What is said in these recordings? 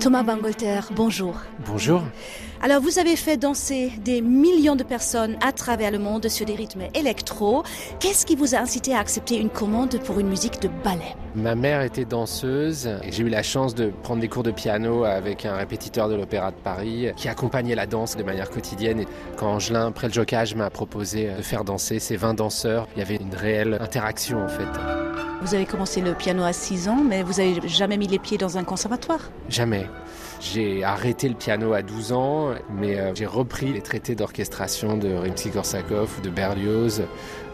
Thomas Bangalter, bonjour. Bonjour. Alors, vous avez fait danser des millions de personnes à travers le monde sur des rythmes électro. Qu'est-ce qui vous a incité à accepter une commande pour une musique de ballet? Ma mère était danseuse et j'ai eu la chance de prendre des cours de piano avec un répétiteur de l'Opéra de Paris qui accompagnait la danse de manière quotidienne. Et quand Angelin, après le jocage, m'a proposé de faire danser ces 20 danseurs, il y avait une réelle interaction en fait. Vous avez commencé le piano à 6 ans, mais vous n'avez jamais mis les pieds dans un conservatoire? Jamais. J'ai arrêté le piano à 12 ans, mais euh, j'ai repris les traités d'orchestration de Rimsky-Korsakov ou de Berlioz.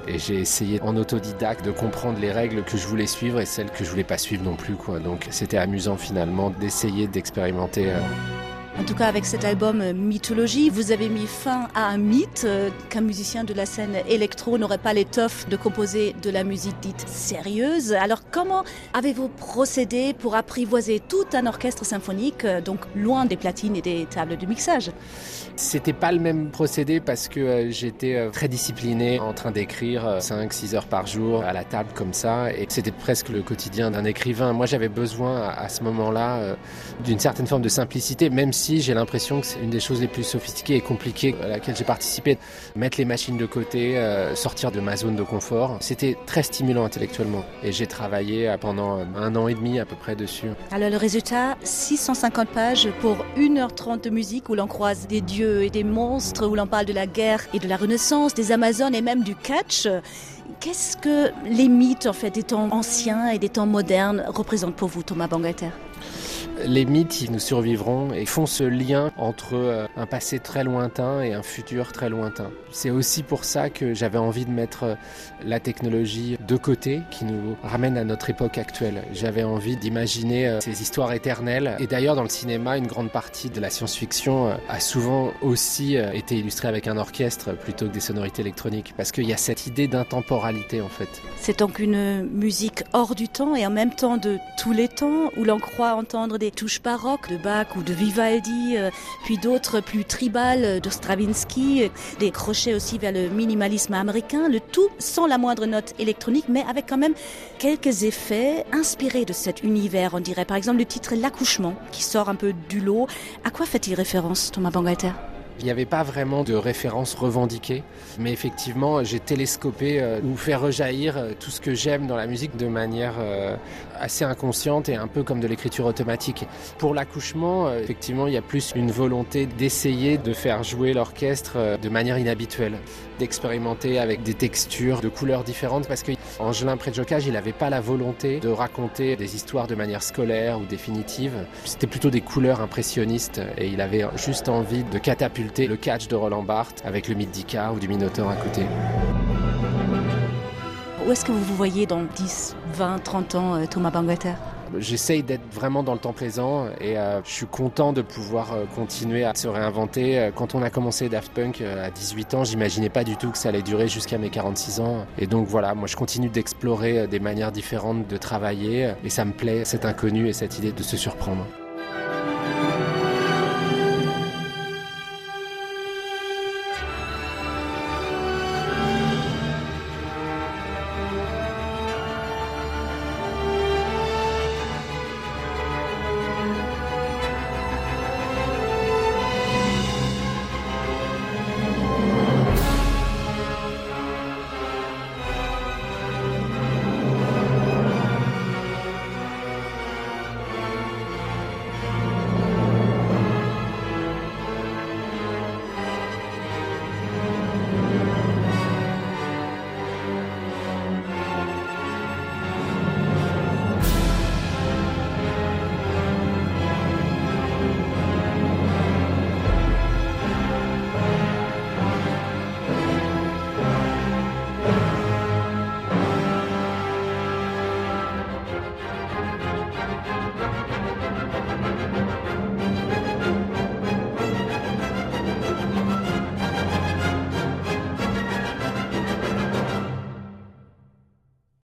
Et j'ai essayé en autodidacte de comprendre les règles que je voulais suivre et celles que je voulais pas suivre non plus. Quoi. Donc c'était amusant finalement d'essayer d'expérimenter. Euh, en tout cas, avec cet album euh, Mythologie, vous avez mis fin à un mythe euh, qu'un musicien de la scène électro n'aurait pas l'étoffe de composer de la musique dite sérieuse. Alors, comment avez-vous procédé pour apprivoiser tout un orchestre symphonique, euh, donc loin des platines et des tables de mixage? C'était pas le même procédé parce que j'étais très discipliné en train d'écrire 5-6 heures par jour à la table comme ça et c'était presque le quotidien d'un écrivain. Moi, j'avais besoin à ce moment-là d'une certaine forme de simplicité, même si j'ai l'impression que c'est une des choses les plus sophistiquées et compliquées à laquelle j'ai participé. Mettre les machines de côté, euh, sortir de ma zone de confort, c'était très stimulant intellectuellement. Et j'ai travaillé pendant un an et demi à peu près dessus. Alors le résultat, 650 pages pour 1h30 de musique où l'on croise des dieux et des monstres, où l'on parle de la guerre et de la renaissance, des Amazones et même du catch. Qu'est-ce que les mythes en fait des temps anciens et des temps modernes représentent pour vous, Thomas Bangalter? Les mythes, ils nous survivront et font ce lien entre euh, un passé très lointain et un futur très lointain. C'est aussi pour ça que j'avais envie de mettre euh, la technologie de côté qui nous ramène à notre époque actuelle. J'avais envie d'imaginer euh, ces histoires éternelles. Et d'ailleurs, dans le cinéma, une grande partie de la science-fiction a souvent aussi été illustrée avec un orchestre plutôt que des sonorités électroniques parce qu'il y a cette idée d'intemporalité en fait. C'est donc une musique hors du temps et en même temps de tous les temps où l'on croit entendre des touches baroques de Bach ou de Vivaldi, euh, puis d'autres plus tribales de Stravinsky, euh, des crochets aussi vers le minimalisme américain, le tout sans la moindre note électronique, mais avec quand même quelques effets inspirés de cet univers, on dirait. Par exemple, le titre L'accouchement, qui sort un peu du lot. À quoi fait-il référence, Thomas Bangalter? Il n'y avait pas vraiment de référence revendiquée, mais effectivement, j'ai télescopé euh, ou fait rejaillir euh, tout ce que j'aime dans la musique de manière euh, assez inconsciente et un peu comme de l'écriture automatique. Pour l'accouchement, effectivement, il y a plus une volonté d'essayer de faire jouer l'orchestre de manière inhabituelle, d'expérimenter avec des textures, de couleurs différentes, parce que Angelin Préjocage, il n'avait pas la volonté de raconter des histoires de manière scolaire ou définitive. C'était plutôt des couleurs impressionnistes et il avait juste envie de catapulter le catch de Roland Barthes avec le mythe ou du Minotaure à côté. Où est-ce que vous vous voyez dans 10, 20, 30 ans, euh, Thomas Bangalter J'essaye d'être vraiment dans le temps présent et euh, je suis content de pouvoir euh, continuer à se réinventer. Quand on a commencé Daft Punk à 18 ans, j'imaginais pas du tout que ça allait durer jusqu'à mes 46 ans. Et donc voilà, moi je continue d'explorer des manières différentes de travailler et ça me plaît, cet inconnu et cette idée de se surprendre.